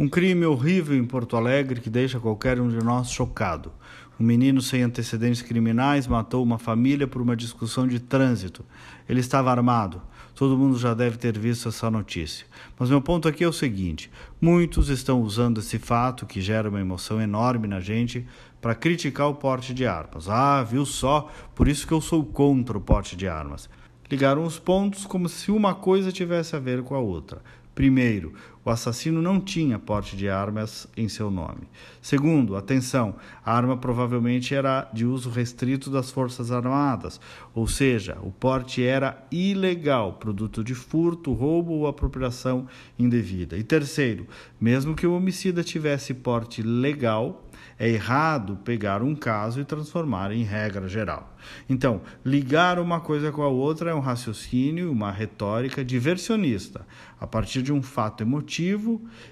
Um crime horrível em Porto Alegre que deixa qualquer um de nós chocado. Um menino sem antecedentes criminais matou uma família por uma discussão de trânsito. Ele estava armado. Todo mundo já deve ter visto essa notícia. Mas meu ponto aqui é o seguinte: muitos estão usando esse fato, que gera uma emoção enorme na gente, para criticar o porte de armas. Ah, viu só? Por isso que eu sou contra o porte de armas. Ligaram os pontos como se uma coisa tivesse a ver com a outra. Primeiro, o assassino não tinha porte de armas em seu nome. Segundo, atenção, a arma provavelmente era de uso restrito das Forças Armadas, ou seja, o porte era ilegal, produto de furto, roubo ou apropriação indevida. E terceiro, mesmo que o homicida tivesse porte legal, é errado pegar um caso e transformar em regra geral. Então, ligar uma coisa com a outra é um raciocínio, uma retórica diversionista. A partir de um fato emotivo,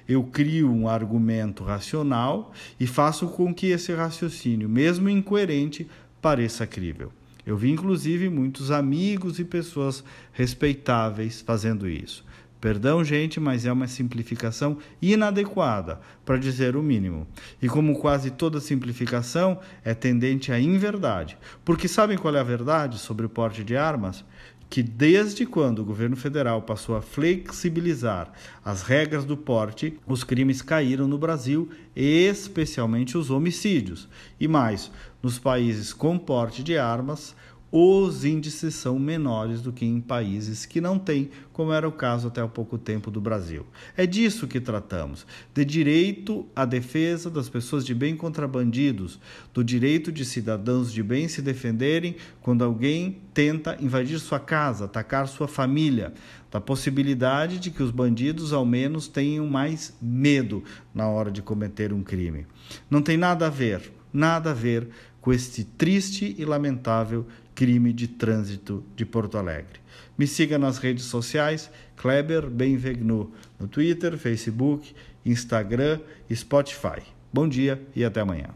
eu crio um argumento racional e faço com que esse raciocínio, mesmo incoerente, pareça crível. Eu vi inclusive muitos amigos e pessoas respeitáveis fazendo isso. Perdão, gente, mas é uma simplificação inadequada, para dizer o mínimo. E como quase toda simplificação é tendente à inverdade. Porque sabem qual é a verdade sobre o porte de armas? Que desde quando o governo federal passou a flexibilizar as regras do porte, os crimes caíram no Brasil, especialmente os homicídios. E mais, nos países com porte de armas, os índices são menores do que em países que não têm, como era o caso até há pouco tempo do Brasil. É disso que tratamos: de direito à defesa das pessoas de bem contra bandidos, do direito de cidadãos de bem se defenderem quando alguém tenta invadir sua casa, atacar sua família, da possibilidade de que os bandidos ao menos tenham mais medo na hora de cometer um crime. Não tem nada a ver, nada a ver com este triste e lamentável crime de trânsito de Porto Alegre. Me siga nas redes sociais, Kleber Benvegnu, no Twitter, Facebook, Instagram e Spotify. Bom dia e até amanhã.